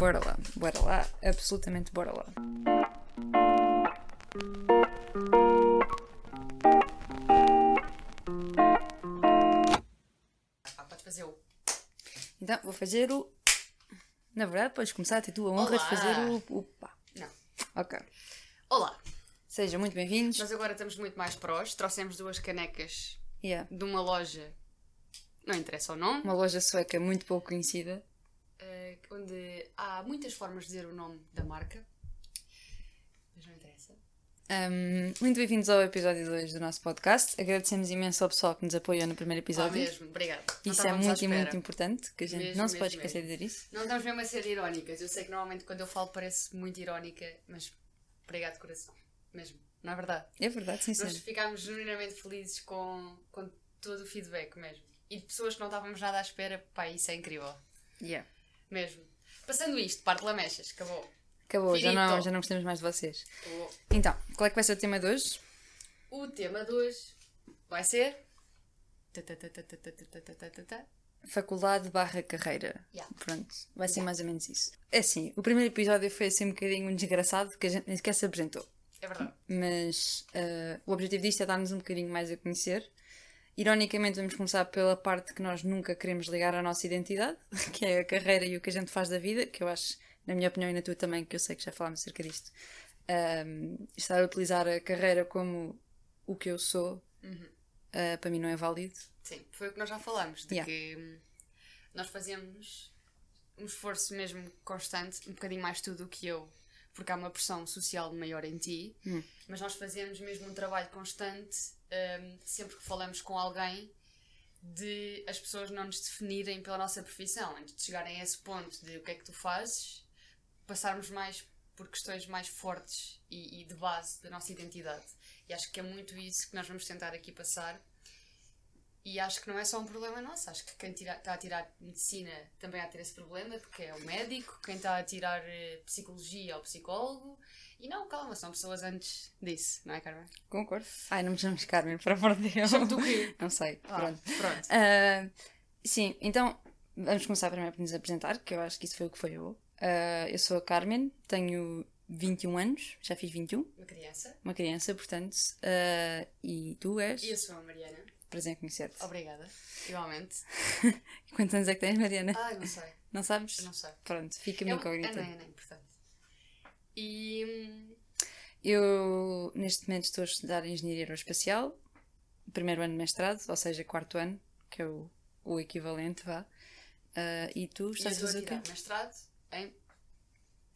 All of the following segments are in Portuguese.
Bora lá, bora lá, absolutamente bora lá. Ah, podes fazer o. Então, vou fazer o. Na verdade, podes começar a ter tu a honra de Olá. fazer o. o pá. Não. Ok. Olá, Sejam muito bem-vindos. nós agora estamos muito mais prós. Trouxemos duas canecas Yeah. de uma loja, não interessa o nome, Uma loja sueca muito pouco conhecida. Muitas formas de dizer o nome da marca, mas não interessa. Um, muito bem-vindos ao episódio 2 do nosso podcast. Agradecemos imenso ao pessoal que nos apoiou no primeiro Ah, episódio. mesmo, obrigado. Não Isso é muito e muito importante, que a gente Mesmo, não se pode mesmo, esquecer de dizer isso. Não estamos mesmo a ser irónicas. Eu sei que normalmente quando eu falo parece muito irónica, mas obrigado de coração. Mesmo, não é verdade? É verdade, sim, Nós ficámos genuinamente felizes com, com todo o feedback mesmo. E de pessoas que não estávamos nada à espera, pá, isso é incrível. Yeah. Mesmo. Passando isto, parte lamechas, acabou. Acabou, já não, já não gostamos mais de vocês. Acabou. Então, qual é que vai ser o tema de hoje? O tema de hoje vai ser. Faculdade barra carreira. Yeah. Pronto, vai ser yeah. mais ou menos isso. É assim, o primeiro episódio foi assim um bocadinho desgraçado, porque a gente nem sequer se apresentou. É verdade. Mas uh, o objetivo disto é dar-nos um bocadinho mais a conhecer Ironicamente, vamos começar pela parte que nós nunca queremos ligar à nossa identidade, que é a carreira e o que a gente faz da vida, que eu acho, na minha opinião e na tua também, que eu sei que já falámos acerca disto, ehm, estar a utilizar a carreira como o que eu sou, eh, para mim não é válido. Sim, foi o que nós já falámos, de Yeah. que hum, nós fazemos um esforço mesmo constante, um bocadinho mais tu do que eu, porque há uma pressão social maior em ti, mas nós fazemos mesmo um trabalho constante, hum, sempre que falamos com alguém, de as pessoas não nos definirem pela nossa profissão, antes de chegarem a esse ponto de o que é que tu fazes, passarmos mais por questões mais fortes e, e de base da nossa identidade. E acho que é muito isso que nós vamos tentar aqui passar. E acho que não é só um problema nosso, acho que quem tira- está a tirar medicina também há de ter esse problema, porque é o médico, quem está a tirar eh, psicologia é o psicólogo. E não, calma, são pessoas antes disso, não é, Carmen? Concordo. Ai, não me chames Carmen, por amor de Deus. Chamo-te o quê? Não sei, Ah, pronto. pronto. Ah, sim, então vamos começar primeiro por nos apresentar, que eu acho que isso foi o que foi eu. Ah, eu sou a Carmen, tenho 21 anos, já fiz 21, Uma criança. uma criança, portanto. ah, e tu és? E eu sou a Mariana. Prazer em conhecer-te. Obrigada. Igualmente. Quantos anos é que tens, Mariana? Ai, não sei. Não sabes? Eu não sei. Pronto, fica-me incógnita. é, não, é, portanto. E. Eu, neste momento, estou a estudar Engenharia Aeroespacial, primeiro ano de mestrado, ou seja, quarto ano, que é o, o equivalente, vá. Ah, e tu estás a fazer o quê? mestrado em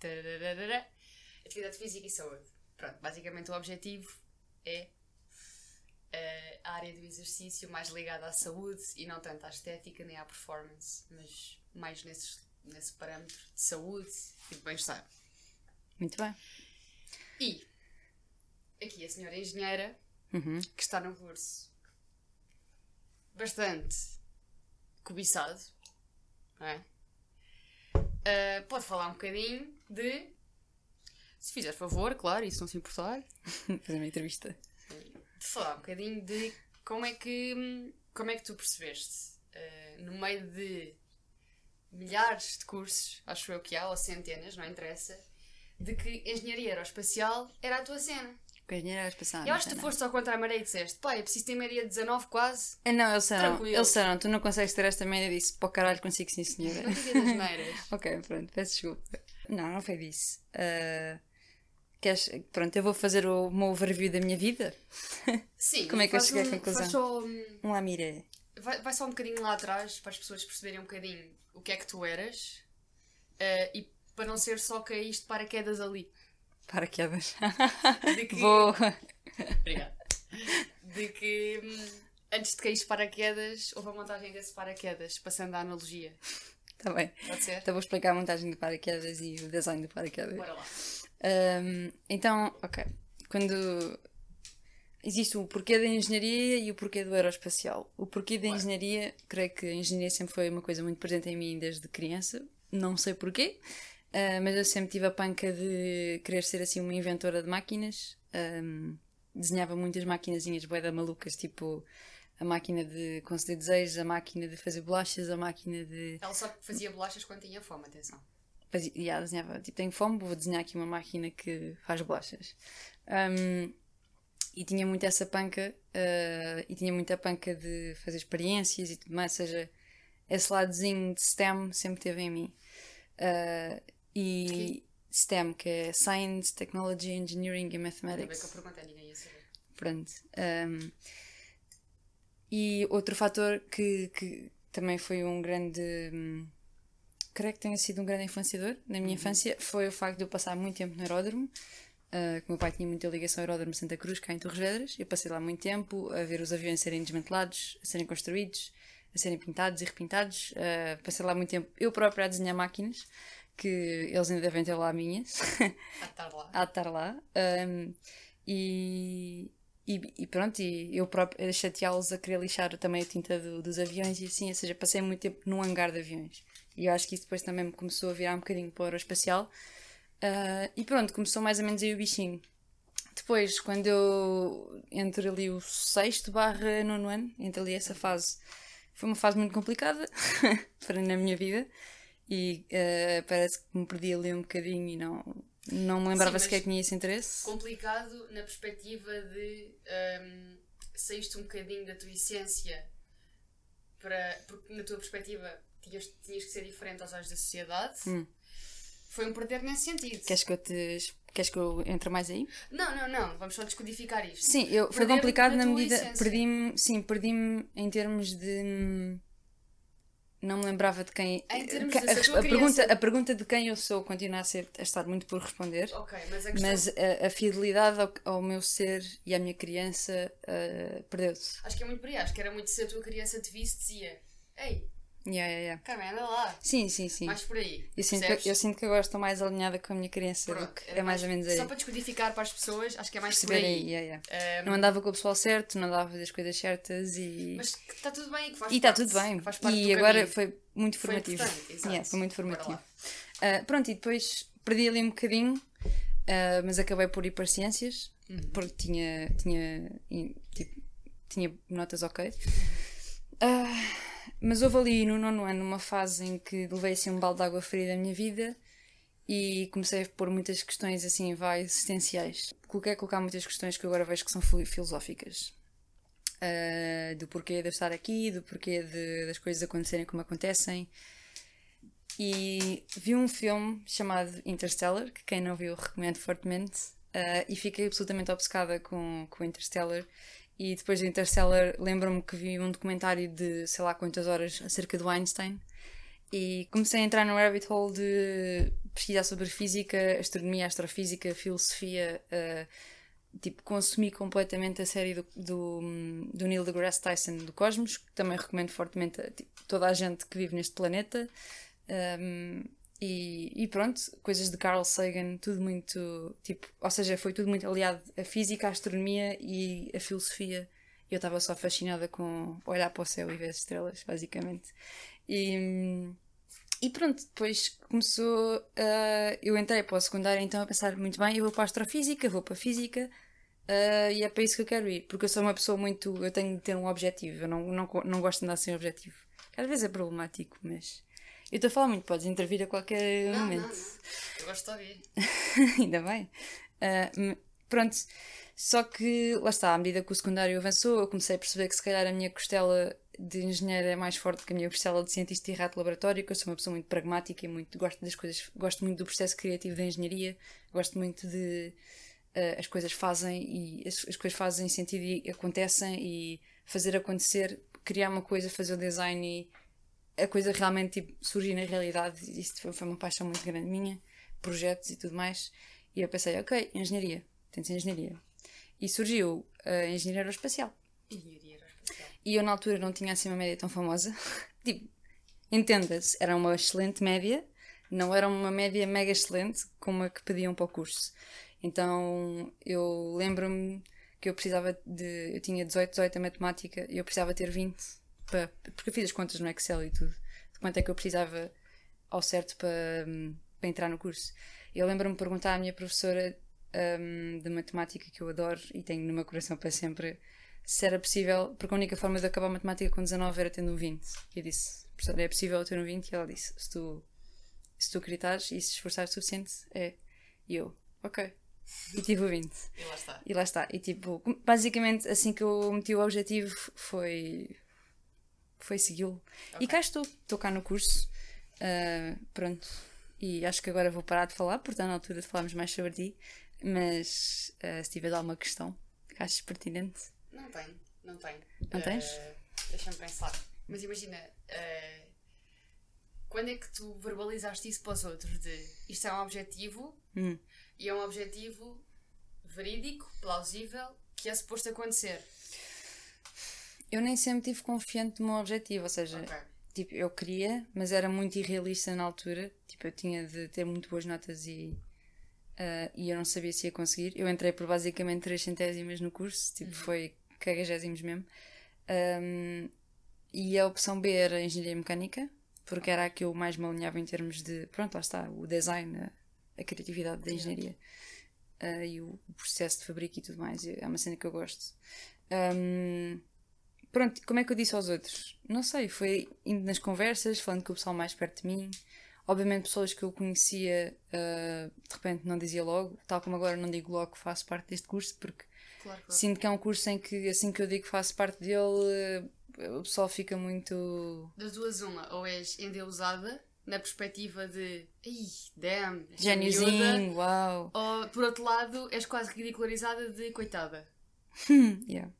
tarararara, Atividade Física e Saúde. Pronto, basicamente o objetivo é eh, a área do exercício mais ligada à saúde e não tanto à estética nem à performance, mas mais nesses, nesse parâmetro de saúde e de bem-estar. Muito bem. E aqui a senhora engenheira, Uhum. que está num curso bastante cobiçado, não é? Ah, pode falar um bocadinho de. Se fizer favor, claro, isso não se importar. Fazer uma entrevista. De falar um bocadinho de como é que, como é que tu percebeste, ah, no meio de milhares de cursos, acho eu que há, ou centenas, não interessa, de que engenharia aeroespacial era a tua cena. Com a engenharia aeroespacial. Eu acho que tu foste só contra a maré e disseste, pá, é preciso ter média de 19 quase. Ah, não, eles disseram, Tranquilo. eles disseram, tu não consegues ter esta média disso. O caralho consigo sim, senhora. Não diga das neiras. ok, pronto, peço desculpa. Não, não foi disso. Ah, queres, pronto, eu vou fazer o meu overview da minha vida. Sim, Como é que eu cheguei à um- conclusão? faz só, hum, Um lamiré. vai, vai só um bocadinho lá atrás para as pessoas perceberem um bocadinho o que é que tu eras eh, e para não ser só caíste paraquedas ali. Paraquedas. De que, Vou. Obrigada. De que hum, antes de caíres paraquedas, houve a montagem desse paraquedas, passando a analogia. Tá bem. Pode ser? Então vou explicar a montagem do paraquedas e o design do paraquedas. Bora lá. Um, então, ok. Quando existe o porquê da engenharia e o porquê do aeroespacial. O porquê da engenharia, creio que a engenharia sempre foi uma coisa muito presente em mim desde criança. Não sei porquê, uh, mas eu sempre tive a panca de querer ser assim uma inventora de máquinas. Um, desenhava muitas maquinazinhas boeda malucas, tipo a máquina de conceder desejos, a máquina de fazer bolachas, a máquina de. Ela só fazia bolachas quando tinha fome, atenção. fazia, yeah, desenhava, tipo, tenho fome, vou desenhar aqui uma máquina que faz bolachas. Um, e tinha muito essa panca, uh, e tinha muita panca de fazer experiências e tudo mais, ou seja, esse ladozinho de STEM sempre teve em mim. Uh, e? STEM, que é Science, Technology, Engineering e Mathematics. que eu perguntei, ninguém ia saber. Pronto. Um, e outro fator que, que também foi um grande. Hum, creio que tenha sido um grande influenciador na minha uhum. infância foi o facto de eu passar muito tempo no aeródromo. Uh, que meu pai tinha muita ligação ao aeródromo Santa Cruz, cá em Torres Vedras. Eu passei lá muito tempo a ver os aviões serem desmantelados, a serem construídos, a serem pintados e repintados. Uh, passei lá muito tempo eu própria a desenhar máquinas, que eles ainda devem ter lá minhas. A estar lá. a estar lá. Um, e, e, e, pronto, e eu próprio chateá-los a querer lixar também a tinta do, dos aviões e assim, ou seja, passei muito tempo num hangar de aviões. E eu acho que isso depois também me começou a virar um bocadinho para o aeroespacial. Uh, e pronto, começou mais ou menos aí o bichinho. Depois, quando eu entre ali o sexto barra nono ano, entre ali essa fase, foi uma fase muito complicada para na minha vida e uh, parece que me perdi ali um bocadinho e não, não me lembrava Sim, sequer que tinha esse interesse. Complicado na perspectiva de um, saíste um bocadinho da tua essência para, porque na tua perspectiva tinhas, tinhas que ser diferente aos olhos da sociedade. Hum. Foi um perder nesse sentido. Queres que eu te Queres que eu entre mais aí? Não, não, não. Vamos só descodificar isto. Sim, eu, foi complicado na medida. Perdi-me, sim, perdi-me em termos de não me lembrava de quem. Em termos a, de a, a, pergunta, a pergunta de quem eu sou continua a, ser, a estar muito por responder. Ok, mas a, questão... mas a, a fidelidade ao, ao, meu ser e à minha criança uh, perdeu-se. Acho que é muito por aí. Acho que era muito se a tua criança te visse, dizia: Ei, Yeah, yeah, yeah. Carmen, anda lá. Sim, sim, sim. Mais por aí. Eu sinto, que, eu sinto que agora estou mais alinhada com a minha criança Pronto, do que é mais, mais, ou menos aí. Só para descodificar para as pessoas, acho que é mais por aí. aí yeah, yeah. Um... Não andava com o pessoal certo, não andava a fazer as coisas certas e. Mas está tudo bem, que faz E está tudo bem. e agora caminho. foi muito formativo. Foi, yeah, foi muito formativo. Uh, pronto, e depois perdi ali um bocadinho, uh, mas acabei por ir para ciências, uhum. porque tinha, tinha, tipo, tinha notas ok. Uh, mas houve ali no nono ano uma fase em que levei assim um balde de água fria da minha vida e comecei a pôr muitas questões assim, vai, existenciais. Coloquei a colocar muitas questões que agora vejo que são filosóficas. Uh, do porquê de eu estar aqui, do porquê de, das coisas acontecerem como acontecem. E vi um filme chamado Interstellar, que quem não viu recomendo fortemente, uh, e fiquei absolutamente obcecada com, com Interstellar e depois de Interstellar, lembro-me que vi um documentário de sei lá quantas horas acerca do Einstein. E comecei a entrar no rabbit hole de pesquisar sobre física, astronomia, astrofísica, filosofia. Uh, tipo, consumi completamente a série do, do, do Neil deGrasse Tyson do Cosmos, que também recomendo fortemente a tipo, toda a gente que vive neste planeta. Um, e, e, pronto, coisas de Carl Sagan, tudo muito, tipo, ou seja, foi tudo muito aliado à física, à astronomia e à filosofia. Eu estava só fascinada com olhar para o céu e ver as estrelas, basicamente. E, e pronto, depois começou, uh, eu entrei para o secundário então a pensar muito bem, eu vou para a astrofísica, vou para a física, uh, e é para isso que eu quero ir, porque eu sou uma pessoa muito, eu tenho de ter um objetivo, eu não, não, não gosto de andar sem objetivo. Às vezes é problemático, mas eu estou a falar muito, podes intervir a qualquer não, momento. Não, não. Eu gosto de ouvir. Ainda bem. Uh, pronto, só que lá está, à medida que o secundário avançou, eu comecei a perceber que se calhar a minha costela de engenheiro é mais forte que a minha costela de cientista e rato laboratório, que eu sou uma pessoa muito pragmática e muito gosto das coisas, gosto muito do processo criativo da engenharia, gosto muito de uh, as coisas fazem e as, as coisas fazem sentido e acontecem e fazer acontecer, criar uma coisa, fazer o design e a coisa realmente tipo, surgir na realidade. Isto foi uma paixão muito grande minha, projetos e tudo mais. E eu pensei, ok, engenharia, tem de ser engenharia. E surgiu a engenharia aeroespacial. Engenharia aeroespacial. E eu na altura não tinha assim uma média tão famosa. tipo, entenda-se, era uma excelente média, não era uma média mega excelente como a que pediam para o curso. Então eu lembro-me que eu precisava de. Eu tinha 18, 18 a matemática e eu precisava ter 20 para, porque eu fiz as contas no Excel e tudo, de quanto é que eu precisava ao certo para, para entrar no curso. Eu lembro-me de perguntar à minha professora um, de matemática, que eu adoro e tenho no meu coração para sempre, se era possível, porque a única forma de acabar a matemática com 19 era tendo um 20. E eu disse, professora, é possível eu ter um 20? E ela disse, se tu se tu acreditares e se esforçares o suficiente, é. E eu, ok. E tive o 20. E lá está. E lá está. E tipo, basicamente, assim que eu meti o objetivo, foi. Foi segui-lo. E cá estou. Estou cá no curso. Uh, pronto. E acho que agora vou parar de falar, porque está na altura de falarmos mais sobre ti. Mas uh, se tiveres alguma questão que achas pertinente. Não tenho, não tenho. Não tens? Uh, Deixa-me pensar. Mas imagina, quando é que tu verbalizaste isso para os outros? De isto é um objetivo Hum. e é um objetivo verídico, plausível, que é suposto acontecer. Eu nem sempre tive confiante no meu objetivo, ou seja, Ok. tipo, eu queria, mas era muito irrealista na altura. Tipo, eu tinha de ter muito boas notas e, ah, e eu não sabia se ia conseguir. Eu entrei por basicamente 3 centésimas no curso, tipo, foi cagagésimos mesmo. Ahm, e a opção B era Engenharia Mecânica, porque era a que eu mais me alinhava em termos de, pronto, lá está, o design, a, a criatividade da engenharia ah, e o, o processo de fabrico e tudo mais. É uma cena que eu gosto. Ahm, Pronto, como é que eu disse aos outros? Não sei, foi indo nas conversas, falando com o pessoal mais perto de mim. Obviamente, pessoas que eu conhecia, ah, de repente não dizia logo, tal como agora não digo logo que faço parte deste curso, porque Claro, claro. sinto que é um curso em que, assim que eu digo que faço parte dele, ah, o pessoal fica muito. Das duas, uma, ou és endeusada na perspectiva de ai, damn, esta miúda", Gêniozinho, uau! ou por outro lado, és quase ridicularizada de coitada. Yeah.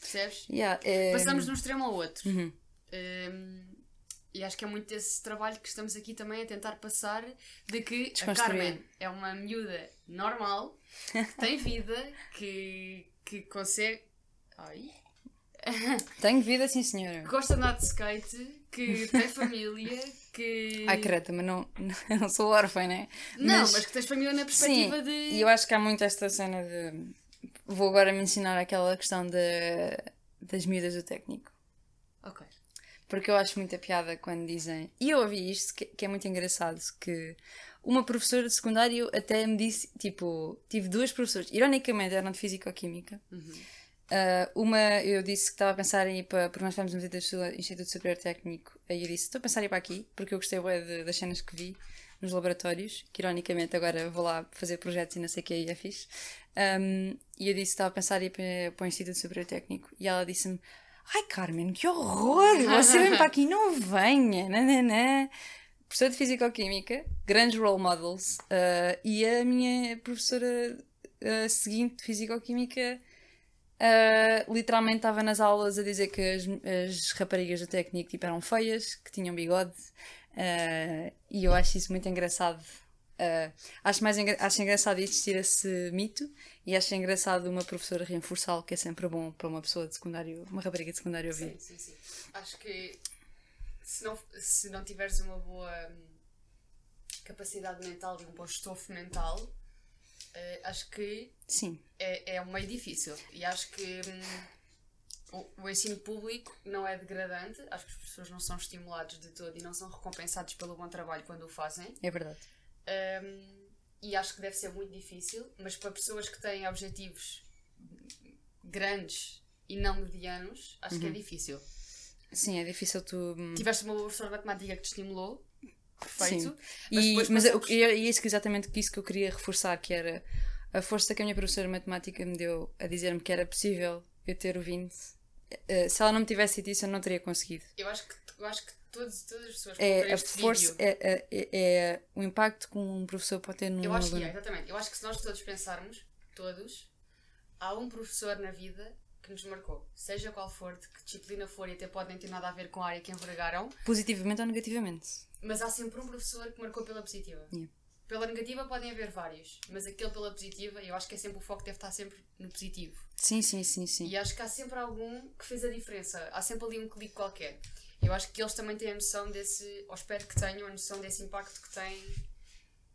Percebes? Yeah, é- Passamos de um extremo ao outro. Uhum. Um, e acho que é muito esse trabalho que estamos aqui também a tentar passar de que a. Carmen é uma miúda normal, que tem vida, que, que consegue. Ai. Tenho vida, sim senhora. que gosta de andar de skate, que tem família, que. Ai, careta, mas não, não sou órfã, né? Não, mas... que tens família na perspectiva Sim, de. e eu acho que há muito esta cena de. Vou agora mencionar aquela questão de, das miúdas do técnico. Ok. Porque eu acho muita piada quando dizem. E eu ouvi isto, que, que é muito engraçado, que uma professora de secundário até me disse, tipo, tive duas professoras, ironicamente eram de Físico-Química. Ah, uma eu disse que estava a pensar em ir para. Porque nós fomos no Instituto Superior Técnico. Aí eu disse: estou a pensar em ir para aqui, porque eu gostei de- das cenas que vi nos laboratórios. Que ironicamente agora vou lá fazer projetos e não sei o que aí é fixe. Um, e eu disse estava a pensar em ir para, para o Instituto Superior Técnico. E ela disse-me: Ai Carmen, que horror! Você vem para aqui, não venha! Nananã. Professora de Físico-Química, grandes role models. ah, e a minha professora ah, seguinte de Físico-Química. Uh, literalmente estava nas aulas a dizer que as, as raparigas do técnico tipo, eram feias, que tinham bigode, uh, e eu acho isso muito engraçado. Uh, acho, mais engra acho engraçado existir esse mito e acho engraçado uma professora reforçá-lo, que é sempre bom para uma pessoa de secundário, uma rapariga de secundário ouvir. Sim, sim, sim. Acho que se não, se não tiveres uma boa hum, capacidade mental e um bom estofo mental, eh, acho que Sim, é, é um meio difícil. E acho que hum, o, o ensino público não é degradante, acho que as pessoas não são estimulados de todo e não são recompensados pelo bom trabalho quando o fazem. é verdade. Um, e acho que deve ser muito difícil, mas para pessoas que têm objetivos grandes e não medianos, acho que Uhum. é difícil. Sim, é difícil tu. hum, Tiveste uma boa professora de matemática que te estimulou, perfeito. Sim. Mas E, mas eu- passamos- e é isso que exatamente isso que eu queria reforçar, que era a força que a minha professora de matemática me deu a dizer-me que era possível eu ter o 20. Eh, se ela não me tivesse dito isso, eu não teria conseguido. Eu acho que, eu acho que todos, todas as pessoas que É a força, vídeo- é, é- é o impacto que um professor pode ter num Eu acho que aluno. é, exatamente. Eu acho que se nós todos pensarmos, todos, há um professor na vida que nos marcou. Seja qual for, de que disciplina for, e até pode nem ter nada a ver com a área que envergaram, Positivamente ou negativamente. mas há sempre um professor que marcou pela positiva. Yeah. Pela negativa podem haver vários, mas aquele pela positiva, eu acho que é sempre o foco deve estar sempre no positivo. Sim, sim, sim, sim. E acho que há sempre algum que fez a diferença. Há sempre ali um clique qualquer. Eu acho que eles também têm a noção desse, ou espero que tenham a noção desse impacto que têm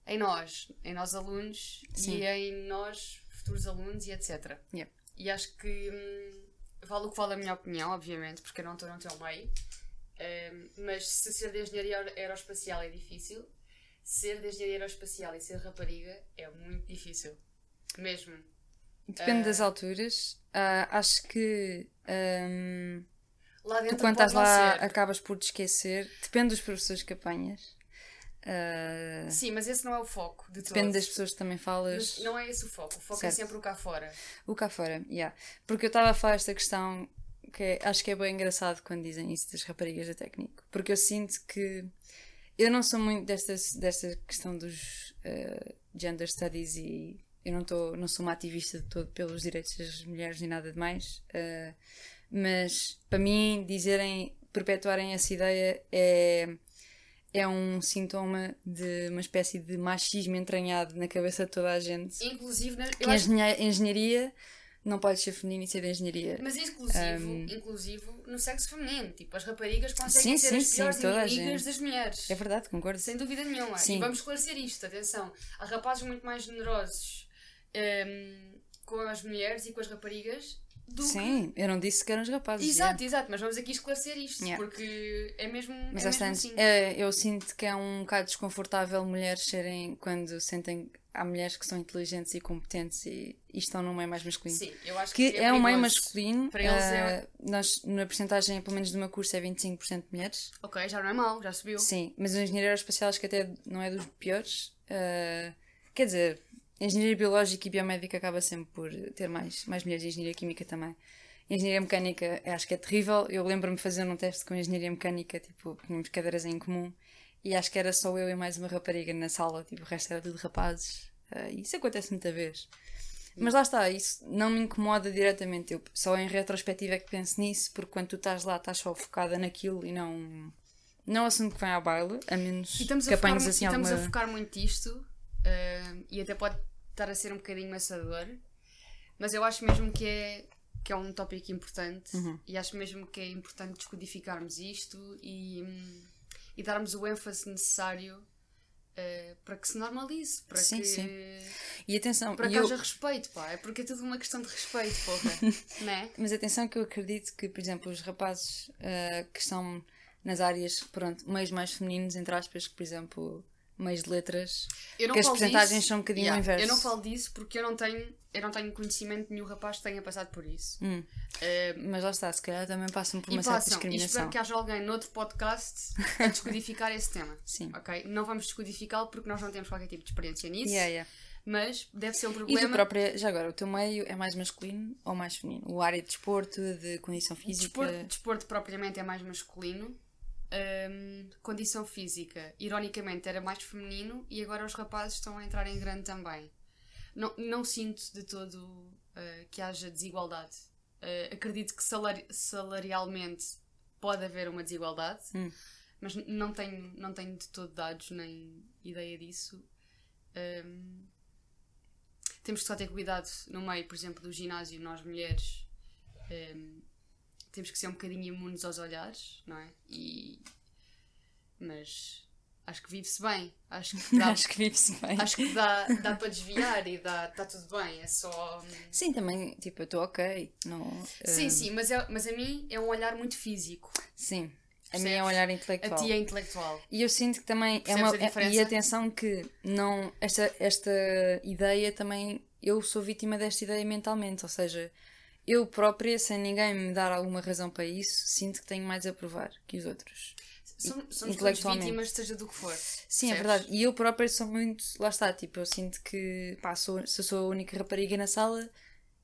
em nós, em nós alunos Sim. e em nós, futuros alunos e etc. Yeah. E acho que hum, vale o que vale a minha opinião, obviamente, porque eu não estou no teu meio. Hum, mas se ser de engenharia aer- aeroespacial é difícil, ser de engenharia aeroespacial e ser rapariga é muito difícil. Mesmo. Depende Eh, das alturas. Ah, acho que ahm, Lá dentro tu quando estás lá ser. acabas por te esquecer. Depende dos professores que apanhas. Uh, Sim, mas esse não é o foco de depende todo. das pessoas que também falas. Mas não é esse o foco. O foco Certo. é sempre o cá fora. O cá fora, yeah. Porque eu estava a falar esta questão que é- acho que é bem engraçado quando dizem isso das raparigas da técnico. Porque eu sinto que eu não sou muito desta, desta questão dos eh, gender studies e eu não, tô, não sou uma ativista de todo pelos direitos das mulheres nem nada de mais. eh, mas para mim, dizerem, perpetuarem essa ideia é. É um sintoma de uma espécie de machismo entranhado na cabeça de toda a gente. Inclusive, na- Que eu acho engenha- engenharia não pode ser feminino e ser de engenharia. Mas inclusivo, inclusivo no sexo feminino. Tipo, as raparigas Sim, conseguem ser sim, as sim, piores a inimigas das mulheres. É verdade, concordo. Sem dúvida nenhuma. Sim. E vamos esclarecer isto, atenção. Há rapazes muito mais generosos ehm, com as mulheres e com as raparigas do Sim, eu não disse que eram os que. rapazes. Exato, exato, mas vamos aqui esclarecer isto, Yeah. porque é mesmo, Mas é mesmo assim. é, eu sinto que é um bocado desconfortável mulheres serem quando sentem. Há mulheres que são inteligentes e competentes e, e estão num meio mais masculino. Sim, eu acho Que que, é, um meio masculino. Para eles é- eh, nós, na porcentagem, pelo menos do meu curso, é 25% de mulheres. Ok, já não é mau, já subiu. Sim, mas a engenharia aeroespacial acho que até não é dos piores. Uh, quer dizer, a engenharia biológica e biomédica acaba sempre por ter mais, mais mulheres engenharia química também. Engenharia mecânica acho que é terrível. Eu lembro-me fazer um teste com engenharia mecânica, tipo, tínhamos cadeiras em comum e acho que era só eu e mais uma rapariga na sala, tipo, o resto era tudo rapazes. Uh, isso acontece muita vez. Mas lá está, isso não me incomoda diretamente. Eu só em retrospectiva é que penso nisso, porque quando tu estás lá, estás só focada naquilo e não. Não é assunto que vem ao baile, a menos E estamos, que a apanhes assim estamos alguma. a focar muito isto ah, e até pode estar a ser um bocadinho maçador, mas eu acho mesmo que é, que é um tópico importante Uhum. e acho mesmo que é importante descodificarmos isto e, hum, e darmos o ênfase necessário ah, para que se normalize, para Sim, que, sim. E atenção, para que eu- haja respeito, pá. É porque é tudo uma questão de respeito, porra. né? mas atenção que eu acredito que, por exemplo, os rapazes ah, que estão nas áreas, pronto, meios mais femininos, entre aspas, que, por exemplo, meios de letras, que as falo percentagens disso- são um bocadinho Yeah, o inverso. Eu não falo disso porque eu não tenho, eu não tenho conhecimento de nenhum rapaz que tenha passado por isso. Hum. Eh, Mas lá está, se calhar também passam por e uma certa passam, e discriminação. espero que haja alguém noutro podcast a descodificar esse tema. Sim. Ok? Não vamos descodificá-lo porque nós não temos qualquer tipo de experiência nisso, Yeah, yeah. mas deve ser um E tu problema. própria, já agora, o teu meio é mais masculino ou mais feminino? O área de desporto, de condição física? Desporto, desporto propriamente é mais masculino. Hum, condição física, ironicamente, era mais feminino e agora os rapazes estão a entrar em grande também. Não, não sinto de todo uh, que haja desigualdade. Uh, acredito que salari- salarialmente pode haver uma desigualdade, Hum. mas não tenho, não tenho de todo dados nem ideia disso. Hum, temos que só ter cuidado no meio, por exemplo, do ginásio, nós mulheres. hum, temos que ser um bocadinho imunes aos olhares, não é? E... Mas acho que vive-se bem. Acho que dá, Acho que vive-se bem. acho que dá, dá para desviar e dá, está tudo bem. É só. hum, Sim, também, tipo, eu estou ok. Não, Sim, eh, sim, mas, é, mas a mim é um olhar muito físico. Sim. A Percebes? minha é um olhar A intelectual. ti é intelectual. E eu sinto que também é Percebes uma. a diferença? E atenção que não. Esta, esta ideia também. Eu sou vítima desta ideia mentalmente. Ou seja, eu própria, sem ninguém me dar alguma razão para isso, sinto que tenho mais a provar que os outros. Somos, somos vítimas, seja do que for. Sim, é verdade. E eu própria sou muito. Lá está, tipo, eu sinto que. Pá, sou, se eu sou a única rapariga na sala,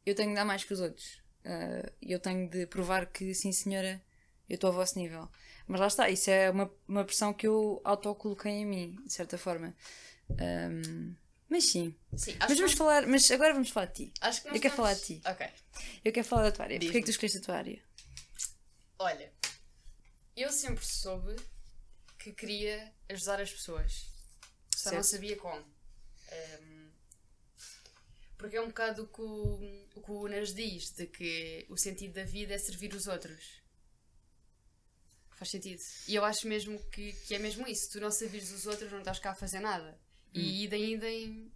eu tenho de dar mais que os outros. Ah, eu tenho de provar que, sim, senhora, eu estou ao vosso nível. Mas lá está, isso é uma, uma pressão que eu autocoloquei em mim, de certa forma. Ahm, mas sim. Sim, Mas vamos nós- falar. Mas agora vamos falar de ti. Acho que Eu quero estamos- falar de ti. Ok. Eu quero falar da tua área. Porquê é que tu escolheste a tua área? Olha, eu sempre soube que queria ajudar as pessoas. Só não Certo. sabia como. Ehm, porque é um bocado o que o, o que o Unas diz, de que o sentido da vida é servir os outros. Faz sentido. E eu acho mesmo que, que é mesmo isso. Tu não servires os outros, não estás cá a fazer nada. E idem, idem.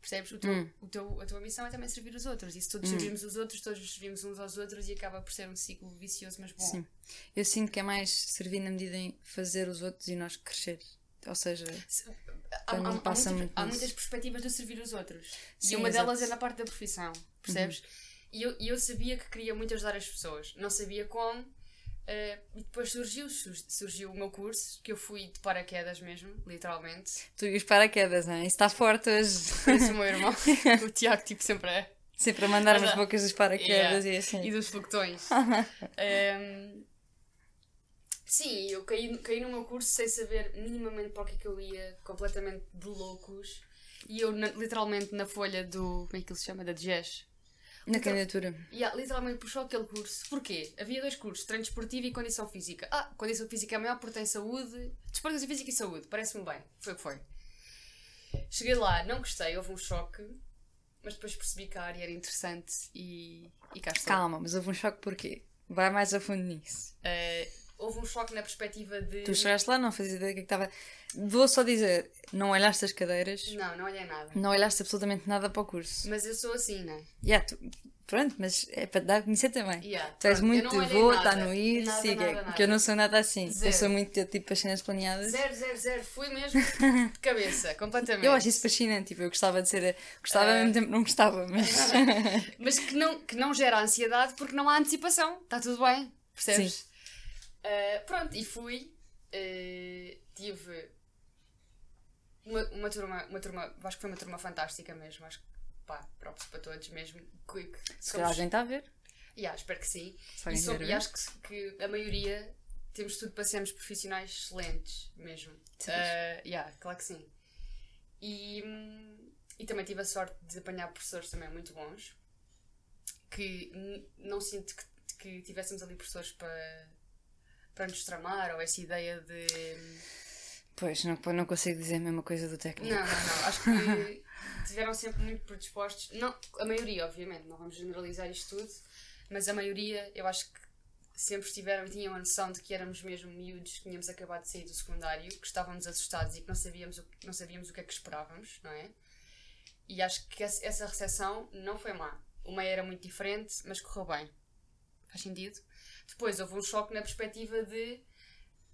Percebes? O teu, Hum. o teu, a tua missão é também servir os outros. E se todos servimos os outros, todos nos servimos uns aos outros e acaba por ser um ciclo vicioso, mas bom. Sim. Eu sinto que é mais servir na medida em fazer os outros e nós crescer. Ou seja, Se- Há, há- há muitas, há muitas perspectivas de servir os outros. Sim, e uma exato. Uhum. delas é na parte da profissão, percebes? E eu, e eu sabia que queria muito ajudar as pessoas. Não sabia como, Uh, e depois surgiu, surgiu o meu curso, que eu fui de paraquedas mesmo, literalmente. Tu e os paraquedas, não é? Isso está forte hoje. Parece o meu irmão. o Tiago, tipo, sempre é. Sempre a mandar as bocas dos paraquedas yeah. e assim. E dos foguetões. um, sim, eu caí, caí no meu curso sem saber minimamente para o que é que eu ia, completamente de loucos. E eu, na, literalmente, na folha do. Como é que ele se chama? Da DGES na Literal... candidatura. Yeah, literalmente puxou aquele curso. Porquê? Havia dois cursos, treino desportivo e condição física. Ah, condição física é maior porque tem saúde. Desporto física e saúde, parece-me bem. Foi o que foi. Cheguei lá, não gostei, houve um choque, mas depois percebi que a área era interessante e, e cá estou. Calma, mas houve um choque porquê? Vai mais a fundo nisso. Uh, houve um choque na perspectiva de. Tu chegaste lá, não fazias ideia do que é estava. Vou só dizer, não olhaste as cadeiras. Não, não olhei nada. Não olhaste absolutamente nada para o curso. Mas eu sou assim, não é? Yeah, tu, pronto, mas é para te dar a conhecer também. Yeah, tu és muito vou, está no ir, nada, siga. Nada, nada. Porque eu não sou nada assim. Zero. Eu sou muito tipo as cenas planeadas. Zero, zero, zero. Fui mesmo de cabeça, completamente. Eu acho isso fascinante. Tipo, eu gostava de ser. Gostava uh... ao mesmo tempo não gostava, mas. mas que não, que não gera ansiedade porque não há antecipação. Está tudo bem. Percebes? Sim. Uh, pronto, e fui. Uh, tive uma, uma turma, uma turma, acho que foi uma turma fantástica mesmo, acho que pá, próprios para todos mesmo. Quick. Se calhar alguém está a ver? Yeah, espero que sim. E, sobre, e acho que, que, a maioria temos tudo para sermos profissionais excelentes mesmo. Sim. Uh, yeah, claro que sim. E, e também tive a sorte de apanhar professores também muito bons que não sinto que, que tivéssemos ali professores para, para nos tramar ou essa ideia de Pois, não, não consigo dizer a mesma coisa do técnico. Não, não, não. Acho que estiveram sempre muito predispostos. Não, a maioria, obviamente, não vamos generalizar isto tudo, mas a maioria, eu acho que sempre estiveram e tinham a noção de que éramos mesmo miúdos, que tínhamos acabado de sair do secundário, que estávamos assustados e que não sabíamos o, não sabíamos o que é que esperávamos, não é? E acho que essa recepção não foi má. Uma era muito diferente, mas correu bem. Faz sentido? Depois houve um choque na perspectiva de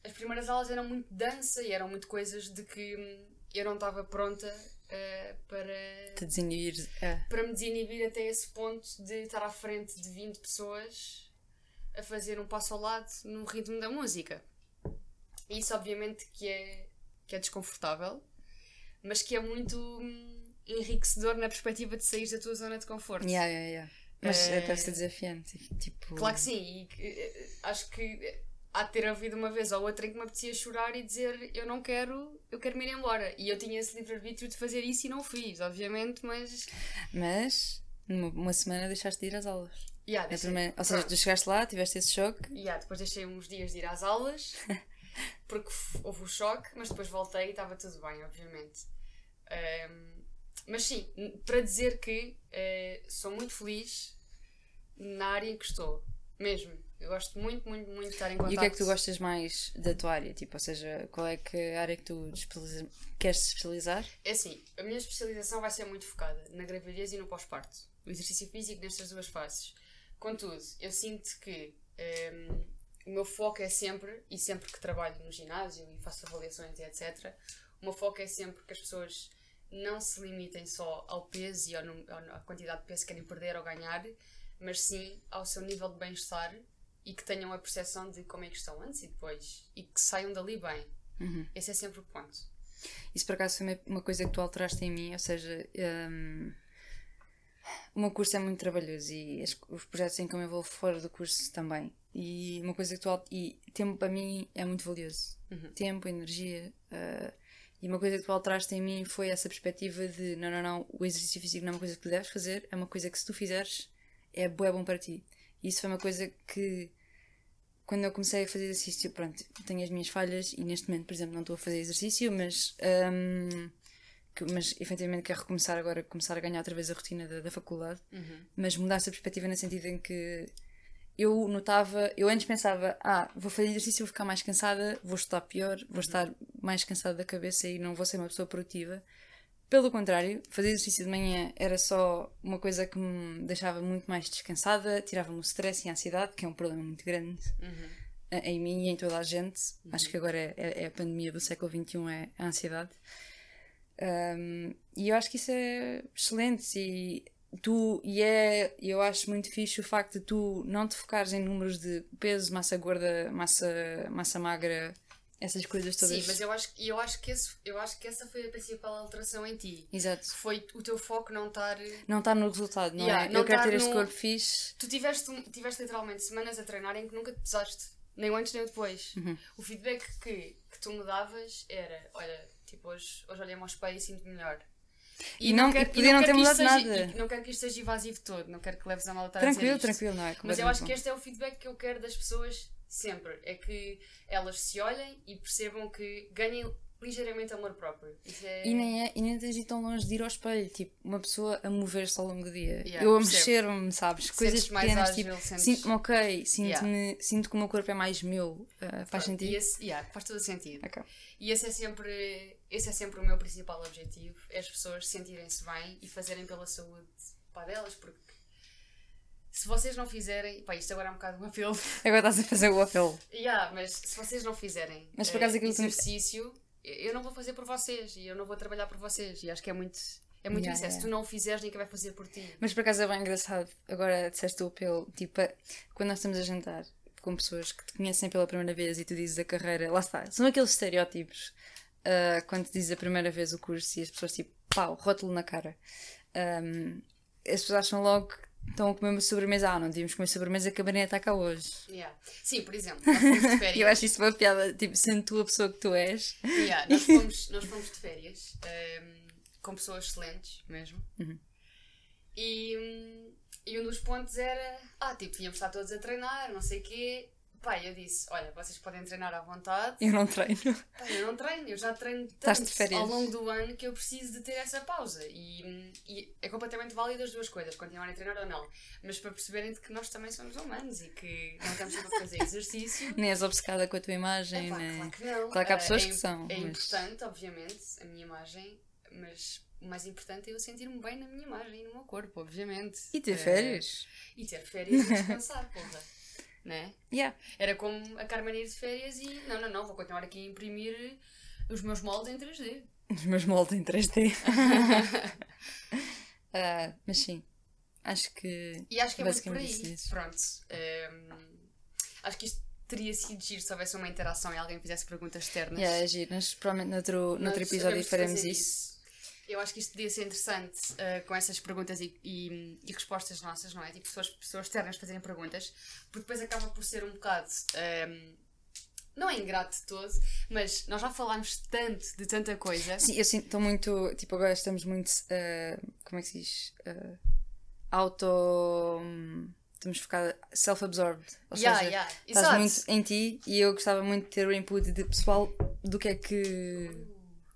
as primeiras aulas eram muito dança e eram muito coisas de que hum, eu não estava pronta uh, para. Te desinibir. É. Para me desinibir até esse ponto de estar à frente de 20 pessoas a fazer um passo ao lado no ritmo da música. Isso, obviamente, que é, que é desconfortável, mas que é muito hum, enriquecedor na perspectiva de sair da tua zona de conforto. Yeah, yeah, yeah. Mas uh, deve ser desafiante. Tipo... Claro que sim, e uh, acho que há de ter havido uma vez ou outra em que me apetecia chorar e dizer eu não quero, eu quero me ir embora. E eu tinha esse livre-arbítrio de fazer isso e não fiz, obviamente, mas. Mas, numa semana deixaste de ir às aulas. Yeah, deixei... primeira... Ou seja, tu chegaste lá, tiveste esse choque. Yeah, depois deixei uns dias de ir às aulas, porque houve o choque, mas depois voltei e estava tudo bem, obviamente. Um, mas sim, para dizer que uh, sou muito feliz na área em que estou, mesmo. Eu gosto muito, muito, muito de estar em contato. E o que é que tu gostas mais da tua área? Tipo, ou seja, qual é que a área que tu queres especializar? É assim, a minha especialização vai ser muito focada na gravidez e no pós-parto. O exercício físico nestas duas fases. Contudo, eu sinto que um, o meu foco é sempre, e sempre que trabalho no ginásio e faço avaliações e etc., o meu foco é sempre que as pessoas não se limitem só ao peso e ao, à quantidade de peso que querem perder ou ganhar, mas sim ao seu nível de bem-estar e que tenham a percepção de como é que estão antes e depois e que saiam dali bem. Uhum. Esse é sempre o ponto. Isso por acaso foi uma coisa que tu alteraste em mim, ou seja, um, o meu curso é muito trabalhoso e os projetos em que eu me envolvo fora do curso também. E uma coisa que tu e tempo para mim é muito valioso. Uhum. Tempo, energia. Uh, e uma coisa que tu alteraste em mim foi essa perspectiva de não, não, não, o exercício físico não é uma coisa que tu deves fazer, é uma coisa que se tu fizeres é bom, é bom para ti. E isso foi uma coisa que quando eu comecei a fazer exercício, pronto, tenho as minhas falhas e neste momento, por exemplo, não estou a fazer exercício, mas, um, que, mas efetivamente quero recomeçar agora, começar a ganhar outra vez a rotina da, da faculdade, uhum. mas mudar essa perspectiva no sentido em que eu notava, eu antes pensava, ah, vou fazer exercício, vou ficar mais cansada, vou estar pior, vou uhum. estar mais cansada da cabeça e não vou ser uma pessoa produtiva. Pelo contrário, fazer exercício de manhã era só uma coisa que me deixava muito mais descansada, tirava-me o stress e a ansiedade, que é um problema muito grande uhum. em mim e em toda a gente. Uhum. Acho que agora é, é, é, a pandemia do século XXI, é a ansiedade. Um, e eu acho que isso é excelente e tu, e é, eu acho muito fixe o facto de tu não te focares em números de peso, massa gorda, massa, massa magra, essas coisas todas. Sim, mas eu acho, eu, acho que esse, eu acho que essa foi a principal alteração em ti. Exato. Foi o teu foco não estar. Não está no resultado, não Yeah, é? não eu quero ter este no- corpo fixe. Tu tiveste, tiveste literalmente semanas a treinar em que nunca te pesaste. Nem antes nem depois. Uhum. O feedback que, que tu me davas era: olha, tipo, hoje, hoje olhei-me ao espelho e sinto melhor. E não- e podia não ter quero que isto mudado seja- nada. e não quero que isto seja evasivo todo, não quero que leves a mal a estar a Tranquilo, isto. tranquilo, não é? Mas eu acho que este é o feedback que eu quero das pessoas sempre. É que elas se olhem e percebam que ganhem ligeiramente amor próprio. É... E nem, é, e nem tens de ir tão longe de ir ao espelho, tipo, uma pessoa a mover-se ao longo do dia. Yeah, eu a mexer-me, sabes? Coisas pequenas, ágil, tipo, sentes- sinto-me ok, sinto-me, sinto que o meu corpo é mais meu. Ah, faz Pronto, sentido? E esse, yeah, faz todo sentido. Ok. E esse é sempre, esse é sempre o meu principal objetivo: é as pessoas sentirem-se bem e fazerem pela saúde pá, delas, porque se vocês não fizerem, pá, isto agora é um bocado um apelo, Agora estás a fazer o apelo. yeah, mas se vocês não fizerem Mas por eh, aquilo que tu- exercício, eu não vou fazer por vocês e eu não vou trabalhar por vocês. E acho que é muito, é muito Yeah, isso: é, se tu não o fizeres, ninguém vai fazer por ti. Mas por acaso é bem engraçado. Agora disseste o apelo, tipo, a- quando nós estamos a jantar com pessoas que te conhecem pela primeira vez e tu dizes a carreira, lá está, são aqueles estereótipos ah, quando te dizes a primeira vez o curso e as pessoas tipo, pau, rótulo na cara. Ahm, as pessoas acham logo que estão a comer uma sobremesa. Ah, não devíamos comer sobremesa que a Maria está cá hoje. Yeah. Sim, por exemplo, nós fomos de E eu férias. acho isso uma piada, tipo, sendo tu a pessoa que tu és. Yeah, nós, fomos, nós fomos de férias ehm, com pessoas excelentes mesmo. Uhum. E, hum, e um dos pontos era: ah, tipo, tínhamos de estar todos a treinar, não sei o quê. Pá, eu disse: olha, vocês podem treinar à vontade. Eu não treino. Pá, eu não treino, eu já treino tanto ao longo do ano que eu preciso de ter essa pausa. E, e é completamente válido as duas coisas, continuarem a treinar ou não. Mas para perceberem que nós também somos humanos e que não estamos sempre a fazer exercício. Nem és obcecada com a tua imagem, Epá, nem. claro que não. Claro que há Ah, pessoas é, que são, É mas- importante, obviamente, a minha imagem, mas o mais importante é eu sentir-me bem na minha imagem e no meu corpo, obviamente. E ter férias. e ter férias e descansar, porra. Né? Yeah. Era como a Carmen ir de férias e não, não, não, vou continuar aqui a imprimir os meus moldes em 3D. Os meus moldes em 3D. Ah, mas sim, acho que. E acho que é muito por aí. isso. Pronto. Hum, acho que isto teria sido giro se houvesse uma interação e alguém fizesse perguntas externas. Yeah, é giro. Nós provavelmente noutro, noutro episódio faremos fazer isso. Eu acho que isto podia ser interessante uh, com essas perguntas e, e- e respostas nossas, não é? Tipo, pessoas, pessoas externas fazerem perguntas, porque depois acaba por ser um bocado. um, não é ingrato de todo, mas nós já falámos tanto de tanta coisa. Sim, eu sinto, estou muito. Tipo, agora estamos muito. ah, como é que se diz? Ah, auto. hum, Estamos focados. Self-absorbed. Ou Yeah, seja, yeah, estás exato. muito em ti e eu gostava muito de ter o input de pessoal do que é que.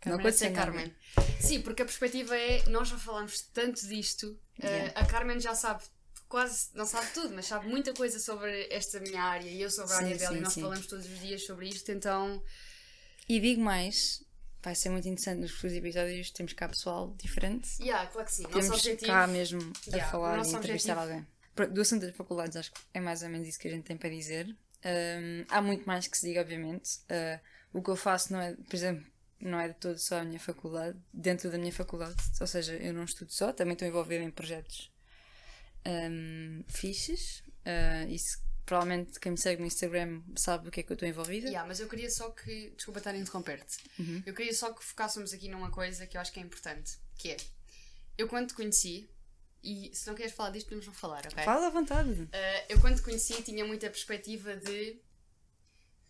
Não Carmen, aconteceu é. Carmen. Sim, porque a perspectiva é, nós já falámos tanto disto, uh, Yeah. a Carmen já sabe quase, não sabe tudo, mas sabe muita coisa sobre esta minha área e eu sobre a Sim, área dela sim, e nós sim. falamos todos os dias sobre isto, então E digo mais, vai ser muito interessante nos futuros episódios, temos cá pessoal diferente. Yeah, claro que sim. Nosso Temos objetivo. cá mesmo a Yeah, o falar e nosso entrevistar objetivo- alguém. Do assunto das faculdades, acho que é mais ou menos isso que a gente tem para dizer. Um, há muito mais que se diga, obviamente. Uh, o que eu faço não é, por exemplo, não é de todo só a minha faculdade, dentro da minha faculdade. Ou seja, eu não estudo só, também estou envolvida em projetos um, fixes. Uh, isso, provavelmente, quem me segue no Instagram sabe do que é que eu estou envolvida. Yeah, mas eu queria só que. Desculpa estar a interromper-te. Uhum. Eu queria só que focássemos aqui numa coisa que eu acho que é importante. Que é. Eu quando te conheci. E se não queres falar disto, podemos não falar, ok? Fala à vontade. Uh, eu quando te conheci tinha muita perspectiva de.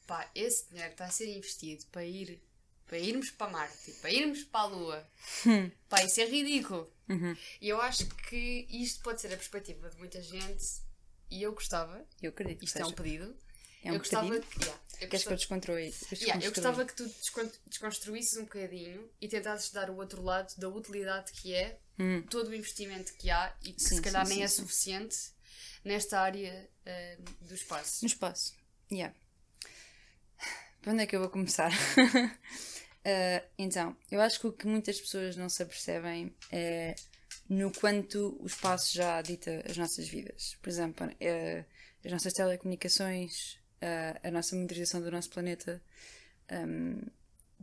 Pá, esse dinheiro está a ser investido para ir. Para irmos para Marte, para irmos para a Lua. Pá, isso é ridículo. Uhum. E eu acho que isto pode ser a perspectiva de muita gente. E eu gostava. Eu acredito. que Isto é um pedido. É um eu gostava bocadinho. que. Yeah, eu Queres que eu gostava- descontrui? Yeah, eu gostava que tu descon- desconstruísses um bocadinho e tentasses dar o outro lado da utilidade que é Hum. todo o investimento que há e que Sim, se calhar sim, nem sim, é sim. suficiente nesta área ah, do espaço. No espaço. Yeah. Para onde é que eu vou começar? Ah, então, eu acho que o que muitas pessoas não se apercebem é no quanto o espaço já dita as nossas vidas. Por exemplo, eh, as nossas telecomunicações, ah, a nossa monitorização do nosso planeta, hum,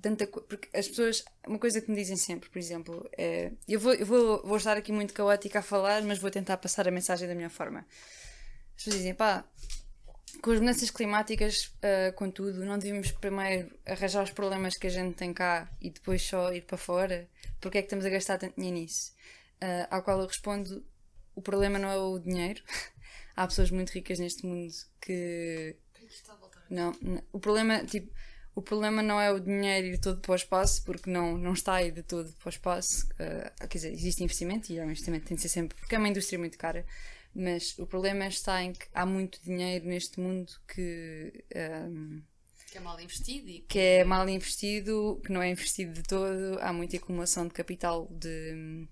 tanta. Porque as pessoas. Uma coisa que me dizem sempre, por exemplo, é. Eu vou, eu vou, vou estar aqui muito caótica a falar, mas vou tentar passar a mensagem da minha forma. As pessoas dizem, pá, com as mudanças climáticas, uh, contudo, não devíamos primeiro arranjar os problemas que a gente tem cá e depois só ir para fora? Porque é que estamos a gastar tanto dinheiro nisso? Uh, ao qual eu respondo: o problema não é o dinheiro. Há pessoas muito ricas neste mundo que. Não, não, o problema, tipo, o problema não é o dinheiro ir todo para o espaço, porque não, não está aí de todo para o espaço. Uh, quer dizer, existe investimento e o investimento tem de ser sempre. porque é uma indústria muito cara. Mas o problema está em que há muito dinheiro neste mundo que. Um, que é mal investido e que é mal investido, que não é investido de todo, há muita acumulação de capital de,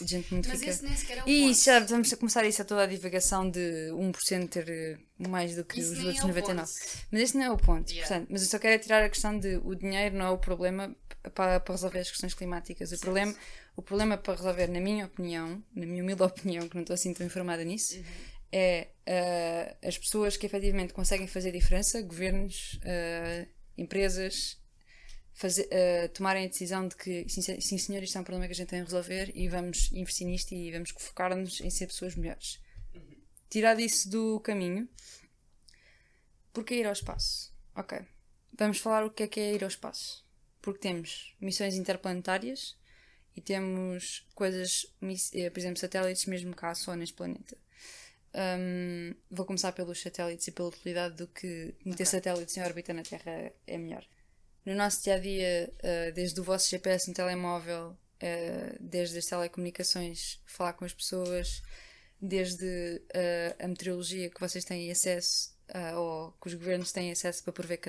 de gente muito Mas rica. esse nem sequer é o E ponto. já vamos a começar isso a toda a divagação de 1% ter mais do que Isso os outros é o 99. ponto. Mas esse não é o ponto. Yeah. Portanto, mas eu só quero é tirar a questão de o dinheiro não é o problema para, para resolver as questões climáticas. O problema, o problema para resolver, na minha opinião, na minha humilde opinião, que não estou assim tão informada nisso, Uhum. é ah, as pessoas que efetivamente conseguem fazer diferença, governos, ah, empresas, fazer, ah, tomarem a decisão de que, sim, se- sim senhor, isto é um problema que a gente tem a resolver e vamos investir nisto e vamos focar-nos em ser pessoas melhores. Tirar isso do caminho, porque ir ao espaço? Ok. Vamos falar o que é que é ir ao espaço. Porque temos missões interplanetárias e temos coisas, eh, por exemplo, satélites mesmo cá só neste planeta. Hum, vou começar pelos satélites e pela utilidade do que meter satélites em órbita na Terra é melhor. No nosso dia a dia, desde o vosso GPS no telemóvel, eh, desde as telecomunicações, falar com as pessoas, desde eh, a meteorologia que vocês têm acesso ou que os governos têm acesso para prever,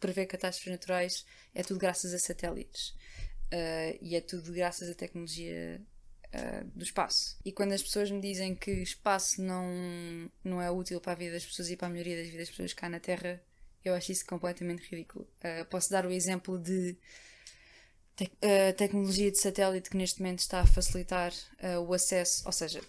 prever catástrofes naturais, é tudo graças a satélites. Ah, e é tudo graças à tecnologia ah, do espaço. E quando as pessoas me dizem que espaço não, não é útil para a vida das pessoas e para a maioria das vidas das pessoas cá na Terra, eu acho isso completamente ridículo. Ah, posso dar o exemplo de a tecnologia de satélite que neste momento está a facilitar o acesso, ou seja,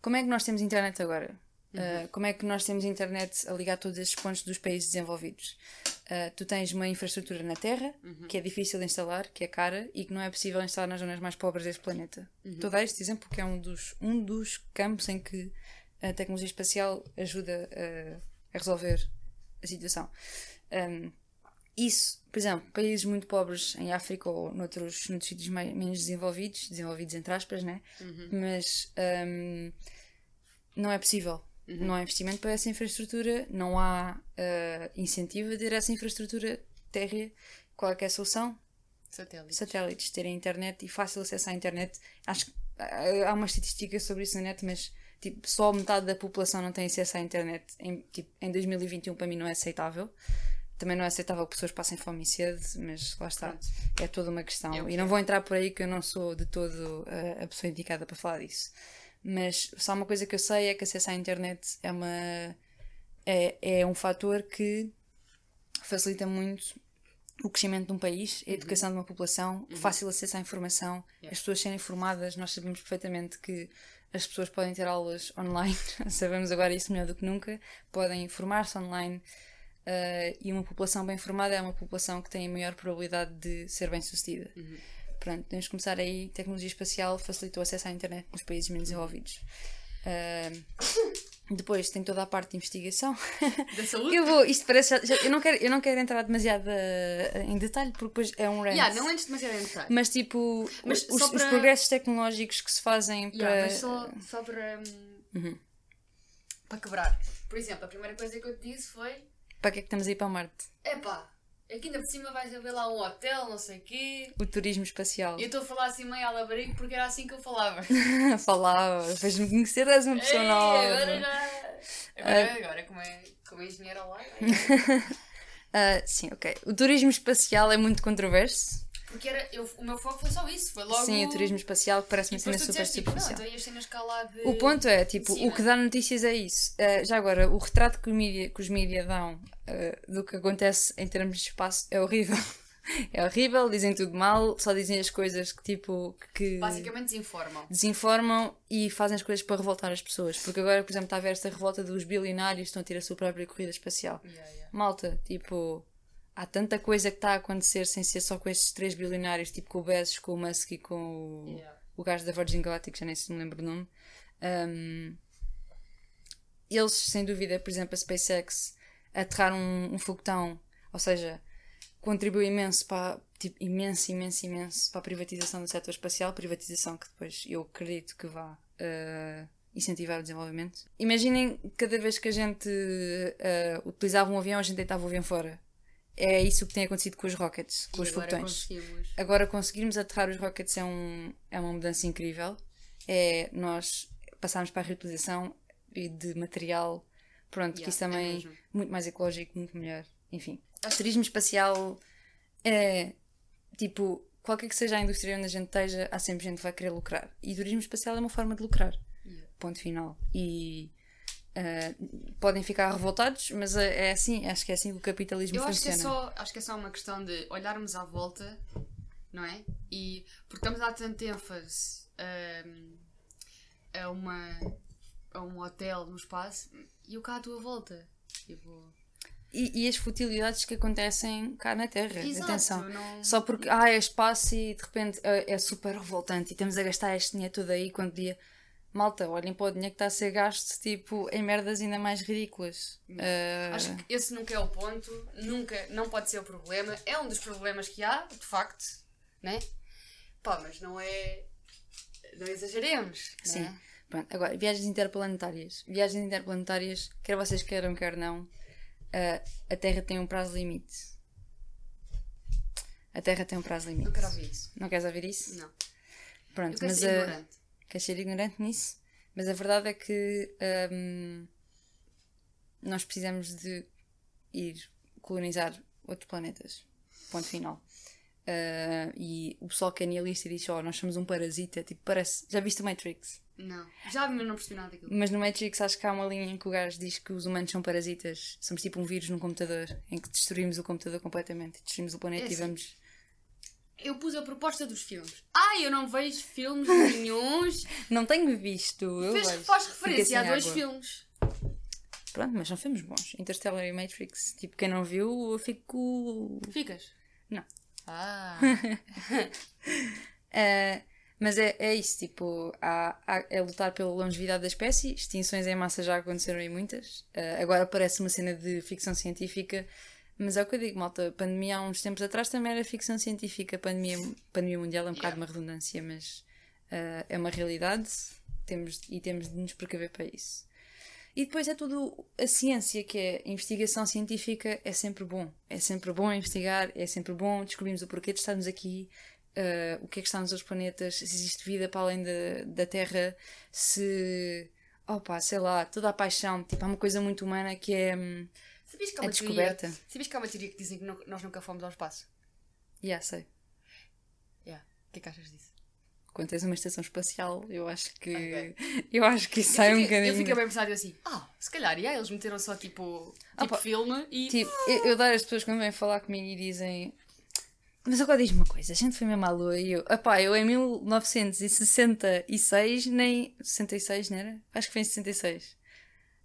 como é que nós temos internet agora? Uh, como é que nós temos internet a ligar todos estes pontos dos países desenvolvidos? Uh, tu tens uma infraestrutura na Terra que é difícil de instalar, que é cara e que não é possível instalar nas zonas mais pobres deste planeta. Estou a dar este exemplo porque é um dos, um dos campos em que a tecnologia espacial ajuda uh, a resolver a situação. Um, isso, por exemplo, países muito pobres em África ou noutros, noutros sítios mais, menos desenvolvidos, desenvolvidos entre aspas, né? Mas um, não é possível. Não há investimento para essa infraestrutura, não há uh, incentivo a ter essa infraestrutura térrea. Qual é é a solução? Satélites. Satélites, terem internet e fácil acesso à internet. Acho que uh, há uma estatística sobre isso na net, mas tipo, só metade da população não tem acesso à internet. Em, tipo, em 2021 para mim não é aceitável. Também não é aceitável que pessoas passem fome sede, mas lá está. Pronto. É toda uma questão. Que e não vou entrar por aí que eu não sou de todo uh, a pessoa indicada para falar disso. Mas só uma coisa que eu sei é que acesso à internet é uma é, é um fator que facilita muito o crescimento de um país, a educação de uma população, o fácil acesso à informação, as pessoas serem informadas. Nós sabemos perfeitamente que as pessoas podem ter aulas online, sabemos agora isso melhor do que nunca, podem informar-se online. uh, e uma população bem formada é uma população que tem a maior probabilidade de ser bem sucedida. Pronto, temos que começar aí. Tecnologia espacial facilitou o acesso à internet nos países menos desenvolvidos. Uh, depois tem toda a parte de investigação. Da saúde? eu vou, isto parece. já- eu, não quero, eu não quero entrar demasiado uh, em detalhe porque depois é um rant. Yeah, não entres demasiado em detalhe. Mas tipo, Mas os, só os para- progressos tecnológicos que se fazem para. Yeah, mas só, só para. hum, Uhum. Para quebrar. Por exemplo, a primeira coisa que eu te disse foi: Para que é que estamos aí para Marte? epá, aqui ainda por cima vais haver lá um hotel, não sei o quê. O turismo espacial. E eu estou a falar assim meio à labarico porque era assim que eu falava. Falava, fez-me conhecer, és uma pessoa Ei, nova. agora já. Agora, agora como, é, como é engenheiro ao lado. Ah, sim, ok. O turismo espacial é muito controverso. Porque era, eu, o meu foco foi só isso. Foi logo. Sim, o turismo espacial que parece uma cena super disseste tipo, não, superficial. então ias de. O ponto é, tipo, o que dá notícias é isso. Uh, já agora, o retrato que, o mídia, que os mídias dão uh, do que acontece em termos de espaço é horrível. é horrível, dizem tudo mal, só dizem as coisas que, tipo, que Basicamente desinformam. desinformam e fazem as coisas para revoltar as pessoas. Porque agora, por exemplo, está a haver esta revolta dos bilionários que estão a ter a sua própria corrida espacial. Yeah, yeah. Malta, tipo, há tanta coisa que está a acontecer sem ser só com estes três bilionários, tipo com o Bezos, com o Musk e com o, Yeah. o gajo da Virgin Galactic, já nem se me lembro o nome. Um, eles, sem dúvida, por exemplo, a SpaceX, aterrar um, um foguetão, ou seja, contribuiu imenso para, tipo, imenso, imenso, imenso para a privatização do setor espacial, privatização que depois eu acredito que vá uh, incentivar o desenvolvimento. Imaginem cada vez que a gente uh, utilizava um avião, a gente deitava o avião fora. É isso que tem acontecido com os rockets, com E os agora foguetões. conseguimos. Agora conseguirmos aterrar os rockets é, um, é uma mudança incrível. É nós passarmos para a reutilização e de material. Pronto, que Yeah, isso é também mesmo. muito mais ecológico, muito melhor. Enfim. Turismo espacial é tipo, qualquer que seja a indústria onde a gente esteja, há sempre gente que vai querer lucrar. E turismo espacial é uma forma de lucrar. Yeah. Ponto final. E ah, podem ficar revoltados, mas é é assim, acho que é assim que o capitalismo Eu acho que, é funciona. só, acho que é só uma questão de olharmos à volta, não é? E porque estamos a dar tanta ênfase hum, a, uma, a um hotel no espaço e o cá à tua volta. Tipo, E, e as futilidades que acontecem cá na Terra. Exato, Atenção. não- Só porque ah, é espaço e de repente é, é super revoltante e estamos a gastar este dinheiro todo aí quando dia. Malta, olhem para o dinheiro que está a ser gasto tipo, em merdas ainda mais ridículas. Ah, Acho que esse nunca é o ponto, nunca, não pode ser o problema. É um dos problemas que há, de facto, né? Pá, mas não é. Não exageremos. Sim. Né? Pronto, agora, viagens interplanetárias. Viagens interplanetárias, quer vocês queiram, quer não, ah, a Terra tem um prazo limite. A Terra tem um prazo limite. Não quero ouvir isso. Não queres ouvir isso? Não. Pronto, mas a- ignorante. Queres ser ignorante nisso? Mas a verdade é que hum, nós precisamos de ir colonizar outros planetas. Ponto final. Ah, e o pessoal que é nihilista diz: Oh, nós somos um parasita. Tipo, parece. Já viste o Matrix? Não. Já vi, mas não percebi nada daquilo. Mas no Matrix acho que há uma linha em que o gajo diz que os humanos são parasitas. Somos tipo um vírus num computador em que destruímos o computador completamente. Destruímos o planeta É e assim. vamos. Eu pus a proposta dos filmes. Ai, eu não vejo filmes nenhuns. Não tenho visto. Eu Fez, vejo. faz referência a dois água. filmes. Pronto, mas são filmes bons. Interstellar e Matrix. Tipo, quem não viu, eu fico. Ficas? Não. Ah. Uh, mas é, é isso, tipo, há, há- é lutar pela longevidade da espécie. Extinções em massa já aconteceram em muitas. Uh, agora parece uma cena de ficção científica, mas é o que eu digo, malta. A pandemia há uns tempos atrás também era ficção científica. A pandemia, pandemia mundial é um bocado Yeah. uma redundância, mas uh, é uma realidade temos, e temos de nos precaver para isso. E depois é tudo a ciência, que é investigação científica, é sempre bom. É sempre bom investigar, é sempre bom descobrirmos o porquê de estarmos aqui, eh, o que é que está nos outros planetas, se existe vida para além da, da Terra, se. Opa, sei lá, toda a paixão. Tipo, há uma coisa muito humana que é. hum, Sabias que há É uma teoria? descoberta. Sabias que há uma teoria que dizem que nu- nós nunca fomos ao espaço? Já sei. Yeah. O que é que achas disso? Quando tens uma estação espacial, eu acho que. Ok. Eu acho que isso sai um eu, fiquei, bocadinho. eu fiquei bem pensado assim, ah, se calhar, e aí eles meteram só tipo, Ah, tipo filme e. Tipo, eu, eu dou às pessoas quando vêm falar comigo e dizem. Mas agora diz-me uma coisa, a gente foi mesmo à lua e eu. Epá, eu em 1966 nem. 66, não era? Acho que foi em 66.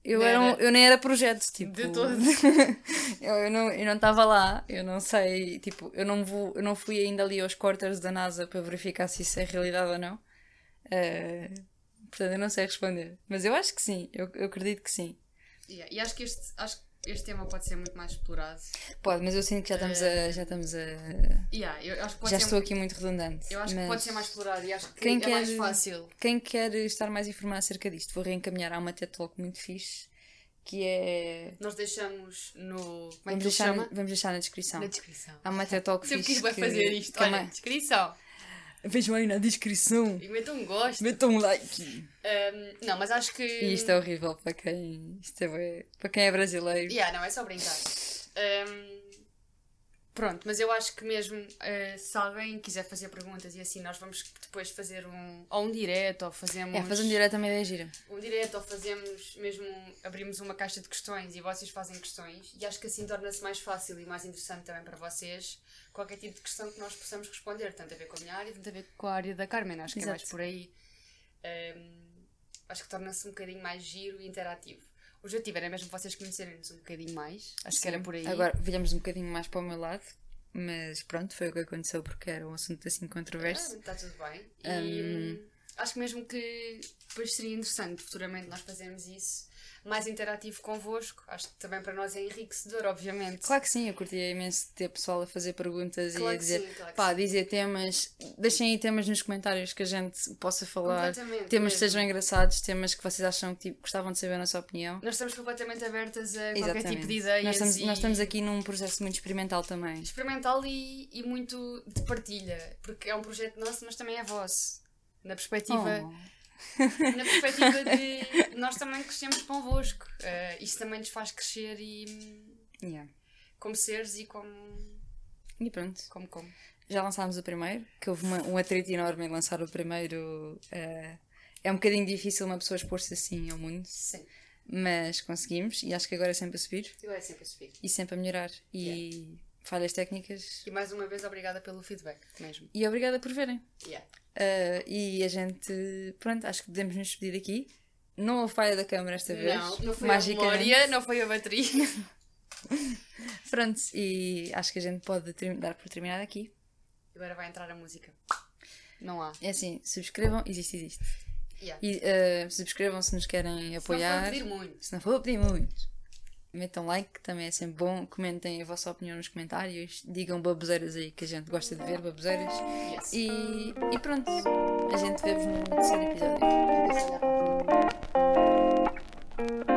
Eu, Não era um- era. eu nem era projeto, tipo. De todo. eu, eu não eu não estava lá, eu não sei, tipo, eu não, vou, eu não fui ainda ali aos quarters da NASA para verificar se isso é realidade ou não. Eh, portanto, eu não sei responder. Mas eu acho que sim, eu, eu acredito que sim. Yeah, E acho que, este, acho este tema pode ser muito mais explorado. Pode, mas eu sinto que já estamos a. Já estamos a. Yeah, eu acho que pode Já ser, estou aqui muito redundante. Eu acho que pode ser mais explorado e acho que Quem é quer- mais fácil. Quem quer estar mais informado acerca disto, vou reencaminhar a uma TED Talk muito fixe que é. Nós deixamos no. Como é Vamos deixar, chama? vamos deixar na descrição. Na descrição. Há uma TED Talk fixe. quis que- vai fazer isto. é Olha, uma- descrição. Vejam aí na descrição. E meta um gosto. Metam um like. Um, não, mas acho que. E isto é horrível para quem. Isto é, para quem é brasileiro. Yeah, não, é só brincar. Um, pronto, mas eu acho que mesmo uh, se alguém quiser fazer perguntas e assim, nós vamos depois fazer um. Ou um direto, ou fazemos. É, fazer um direto também é gira. um direto, ou fazemos mesmo. abrimos uma caixa de questões e vocês fazem questões. E acho que assim torna-se mais fácil e mais interessante também para vocês qualquer tipo de questão que nós possamos responder, tanto a ver com a minha área, tanto a ver com a área da Carmen. Acho que é mais Exato. por aí. Um, acho que torna-se um bocadinho mais giro e interativo. O objetivo era mesmo vocês conhecerem-nos um bocadinho mais. Acho que era por aí. Agora, viemos um bocadinho mais para o meu lado, mas pronto, foi o que aconteceu porque era um assunto assim controverso. Está tudo bem. E hum, acho que mesmo que depois seria interessante futuramente nós fazermos isso mais interativo convosco. Acho que também para nós é enriquecedor, obviamente. Claro que sim, eu curtia imenso ter pessoal a fazer perguntas Claro e a dizer, sim, claro pá, dizer temas, deixem aí temas nos comentários que a gente possa falar, temas que sejam engraçados, temas que vocês acham que tipo, gostavam de saber a nossa opinião. Nós estamos completamente abertas a qualquer Exatamente. tipo de ideias. nós, estamos, e nós estamos aqui num processo muito experimental também. experimental e, e muito de partilha, porque é um projeto nosso, mas também é vosso. Na perspectiva, Oh. Na perspectiva de nós também crescemos convosco. Uh, isto também nos faz crescer e Yeah. como seres e como E pronto, como como. já lançámos o primeiro, que houve uma- um atrito enorme em lançar o primeiro. eh, é um bocadinho difícil uma pessoa expor-se assim ao mundo, Sim. mas conseguimos e acho que agora é sempre a subir Eu é sempre a subir. e sempre a melhorar. E falhas técnicas. E mais uma vez obrigada pelo feedback mesmo. E obrigada por verem. Yeah. Uh, e a gente, pronto, acho que podemos nos despedir aqui. Não houve falha da câmara esta vez. Não, não foi a magicamente. memória, não foi a bateria. Pronto, e acho que a gente pode dar por terminado aqui. Agora vai entrar a música. Não há. É assim, subscrevam, existe, existe. Yeah. E uh, subscrevam se nos querem Se não apoiar. for pedir muito. Se não for pedir muito metam like, também é sempre bom. Comentem a vossa opinião nos comentários. Digam baboseiras aí, que a gente gosta de ver baboseiras. Yes. E, e pronto, a gente vê-vos no terceiro episódio. Obrigada.